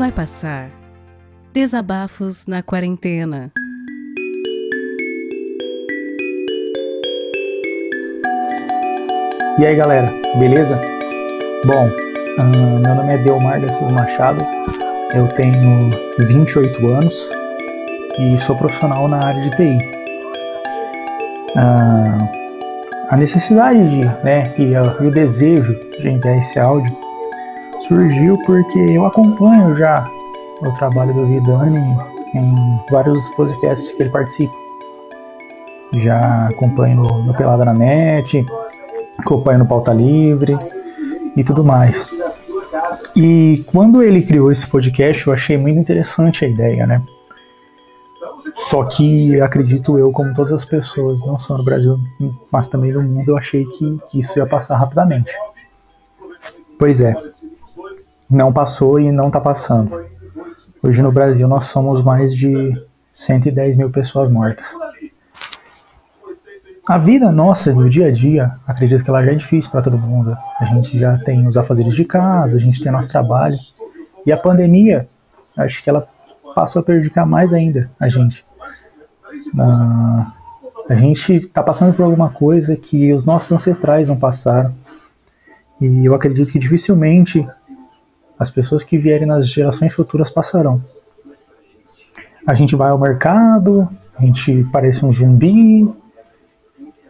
Vai passar. Desabafos na quarentena. E aí galera, beleza? Bom, meu nome é Delmar da Silva Machado, eu tenho 28 anos e sou profissional na área de TI. A necessidade de, né, e o desejo de enviar esse áudio surgiu porque eu acompanho já o trabalho do Vidani em vários podcasts que ele participa. Já acompanho no, Pelada na Net, acompanho no Pauta Livre e tudo mais. E quando ele criou esse podcast, eu achei muito interessante a ideia, né? Só que acredito eu, como todas as pessoas, não só no Brasil, mas também no mundo, eu achei que isso ia passar rapidamente. Pois é, não passou e não está passando. Hoje no Brasil nós somos mais de 110 mil pessoas mortas. A vida nossa, no dia a dia, acredito que ela já é difícil para todo mundo. A gente já tem os afazeres de casa, a gente tem nosso trabalho. E a pandemia, acho que ela passou a prejudicar mais ainda a gente. Ah, a gente está passando por alguma coisa que os nossos ancestrais não passaram. E eu acredito que dificilmente as pessoas que vierem nas gerações futuras passarão. A gente vai ao mercado, a gente parece um zumbi,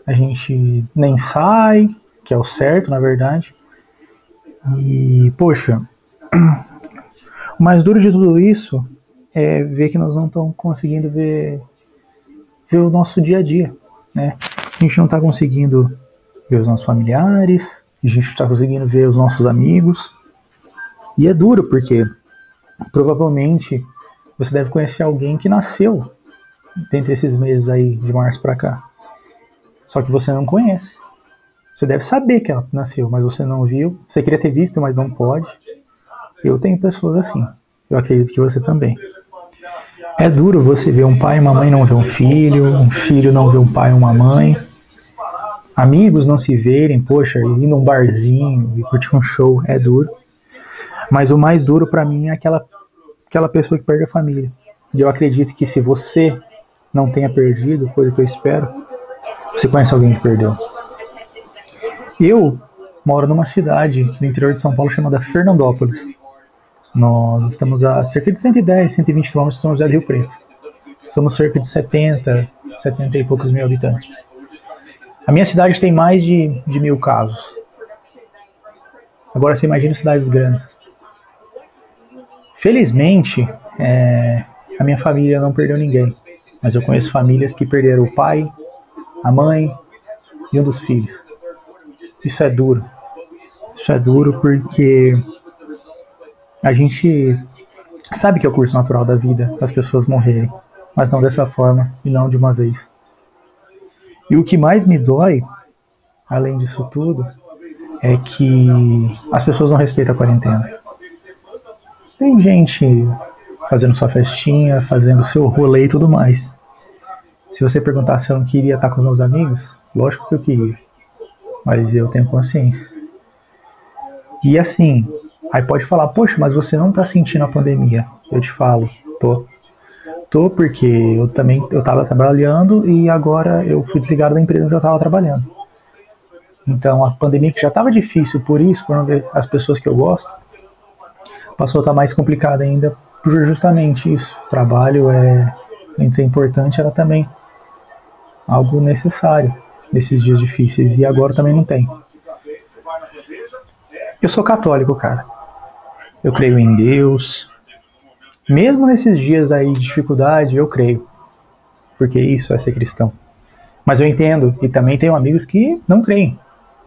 a gente nem sai, que é o certo, na verdade. E, poxa, o mais duro de tudo isso é ver que nós não estamos conseguindo ver, ver o nosso dia a dia, né? A gente não está conseguindo ver os nossos familiares, a gente está conseguindo ver os nossos amigos, e é duro porque provavelmente você deve conhecer alguém que nasceu dentre esses meses aí de março para cá. Só que você não conhece. Você deve saber que ela nasceu, mas você não viu. Você queria ter visto, mas não pode. Eu tenho pessoas assim. Eu acredito que você também. É duro você ver um pai e uma mãe não ver um filho, um filho não ver um pai e uma mãe. Amigos não se verem, poxa, ir num barzinho e curtir um show é duro. Mas o mais duro para mim é aquela, aquela pessoa que perde a família. E eu acredito que se você não tenha perdido, coisa que eu espero, você conhece alguém que perdeu. Eu moro numa cidade do interior de São Paulo chamada Fernandópolis. Nós estamos a cerca de 110, 120 quilômetros de São José do Rio Preto. Somos cerca de 70, 70 e poucos mil habitantes. A minha cidade tem mais de, de mil casos. Agora você imagina cidades grandes. Felizmente, é, a minha família não perdeu ninguém, mas eu conheço famílias que perderam o pai, a mãe e um dos filhos. Isso é duro. Isso é duro porque a gente sabe que é o curso natural da vida as pessoas morrerem, mas não dessa forma e não de uma vez. E o que mais me dói, além disso tudo, é que as pessoas não respeitam a quarentena. Tem gente fazendo sua festinha, fazendo seu rolê e tudo mais. Se você perguntar se eu não queria estar com meus amigos, lógico que eu queria. Mas eu tenho consciência. E assim, aí pode falar, poxa, mas você não está sentindo a pandemia. Eu te falo, tô. Tô porque eu também eu tava trabalhando e agora eu fui desligado da empresa onde eu estava trabalhando. Então a pandemia que já estava difícil por isso, por não ver as pessoas que eu gosto, passou a estar tá mais complicada ainda por justamente isso. O trabalho é, além de ser importante, era também algo necessário nesses dias difíceis e agora também não tem. Eu sou católico, cara. Eu creio em Deus. Mesmo nesses dias aí de dificuldade, eu creio. Porque isso é ser cristão. Mas eu entendo e também tenho amigos que não creem.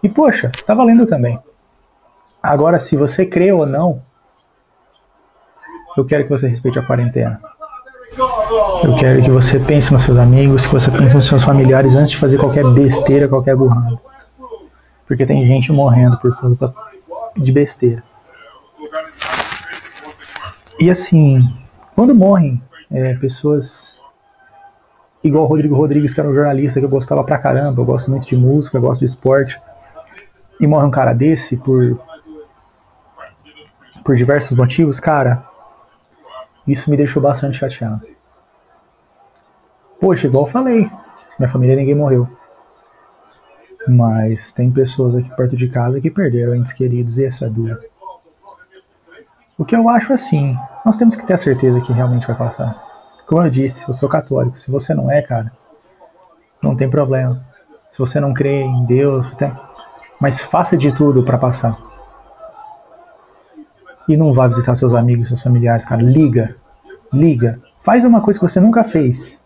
E poxa, tá valendo também. Agora, se você crê ou não, eu quero que você respeite a quarentena. Eu quero que você pense nos seus amigos, que você pense nos seus familiares antes de fazer qualquer besteira, qualquer burrada. Porque tem gente morrendo por culpa de besteira. E assim, quando morrem é, pessoas igual o Rodrigo Rodrigues, que era um jornalista que eu gostava pra caramba, eu gosto muito de música, gosto de esporte, e morre um cara desse por, por diversos motivos, cara, Isso me deixou bastante chateado. Poxa, igual eu falei, minha família ninguém morreu. Mas tem pessoas aqui perto de casa que perderam entes queridos e isso é duro. O que eu acho assim, nós temos que ter a certeza que realmente vai passar. Como eu disse, eu sou católico. Se você não é, cara, não tem problema. Se você não crê em Deus, tem... mas faça de tudo para passar. E não vá visitar seus amigos, seus familiares, cara. Liga. Liga. Faz uma coisa que você nunca fez.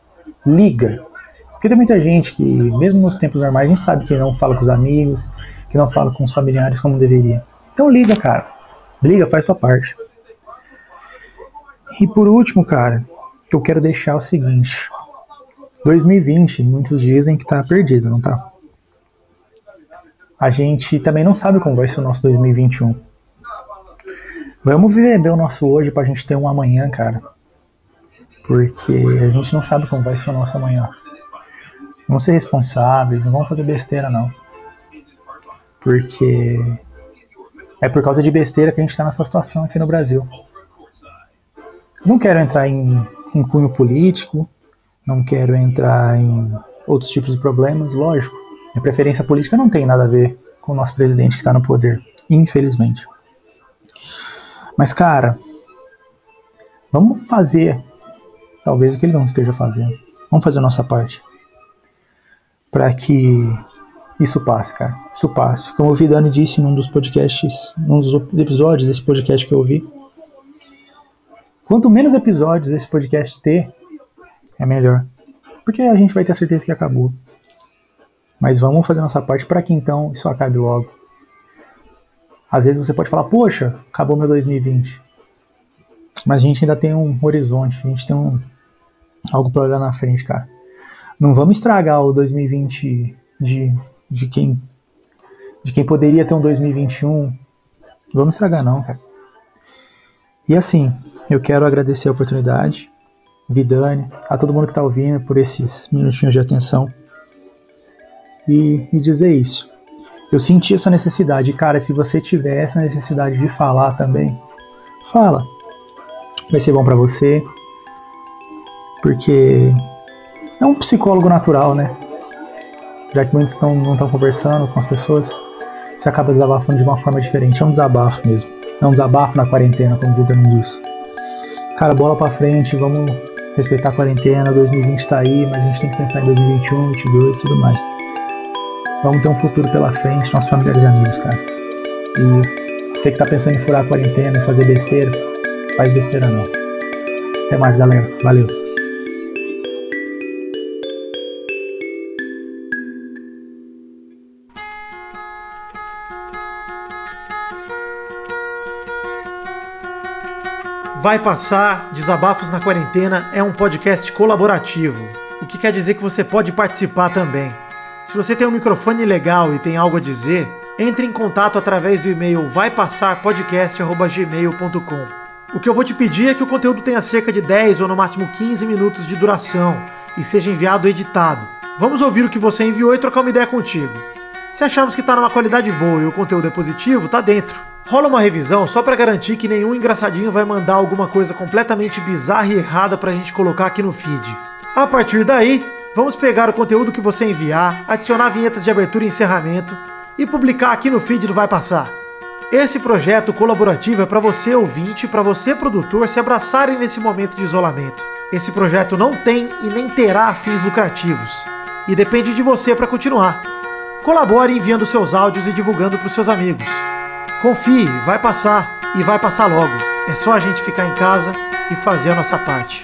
Liga. Porque tem muita gente que, mesmo nos tempos normais, a gente sabe que não fala com os amigos, que não fala com os familiares como deveria. Então liga, cara. Liga, faz sua parte. E por último, cara, eu quero deixar o seguinte. 2020, muitos dizem que tá perdido, não tá? A gente também não sabe como vai ser o nosso 2021. Vamos viver o nosso hoje pra gente ter um amanhã, cara. Porque a gente não sabe como vai ser o nosso amanhã. Vamos ser responsáveis, não vamos fazer besteira, não. Porque é por causa de besteira que a gente está nessa situação aqui no Brasil. Não quero entrar em, em cunho político, não quero entrar em outros tipos de problemas, lógico. A preferência política não tem nada a ver com o nosso presidente que está no poder, infelizmente. Mas, cara, vamos fazer talvez o que ele não esteja fazendo. Vamos fazer a nossa parte para que isso passe, cara. Isso passe. Como o Vidani disse num dos podcasts, num dos episódios desse podcast que eu ouvi, quanto menos episódios esse podcast ter, é melhor. Porque a gente vai ter certeza que acabou. Mas vamos fazer nossa parte para que então isso acabe logo. Às vezes você pode falar, poxa, acabou meu 2020. Mas a gente ainda tem um horizonte, a gente tem um, algo para olhar na frente, cara. Não vamos estragar o 2020 de, de quem de quem poderia ter um 2021. Vamos estragar não, cara. E assim, eu quero agradecer a oportunidade, Vidane, a todo mundo que está ouvindo por esses minutinhos de atenção. E, e dizer isso. Eu senti essa necessidade, cara, se você tiver essa necessidade de falar também, fala. Vai ser bom para você. Porque é um psicólogo natural, né? Já que muitos estão, não estão conversando com as pessoas, você acaba desabafando de uma forma diferente. É um desabafo mesmo. É um desabafo na quarentena, como o Vida me disse. Cara, bola pra frente, vamos respeitar a quarentena. 2020 tá aí, mas a gente tem que pensar em 2021, 2022 e tudo mais. Vamos ter um futuro pela frente, nossos familiares e amigos, cara. E você que tá pensando em furar a quarentena e fazer besteira, faz besteira não. Até mais, galera. Valeu. Vai Passar Desabafos na Quarentena é um podcast colaborativo, o que quer dizer que você pode participar também. Se você tem um microfone legal e tem algo a dizer, entre em contato através do e-mail vaipassarpodcast.gmail.com. O que eu vou te pedir é que o conteúdo tenha cerca de 10 ou no máximo 15 minutos de duração e seja enviado editado. Vamos ouvir o que você enviou e trocar uma ideia contigo. Se achamos que está numa qualidade boa e o conteúdo é positivo, tá dentro. Rola uma revisão só para garantir que nenhum engraçadinho vai mandar alguma coisa completamente bizarra e errada pra gente colocar aqui no feed. A partir daí, vamos pegar o conteúdo que você enviar, adicionar vinhetas de abertura e encerramento e publicar aqui no feed do Vai Passar. Esse projeto colaborativo é para você ouvinte e para você produtor se abraçarem nesse momento de isolamento. Esse projeto não tem e nem terá fins lucrativos e depende de você para continuar. Colabore enviando seus áudios e divulgando para os seus amigos. Confie, vai passar e vai passar logo. É só a gente ficar em casa e fazer a nossa parte.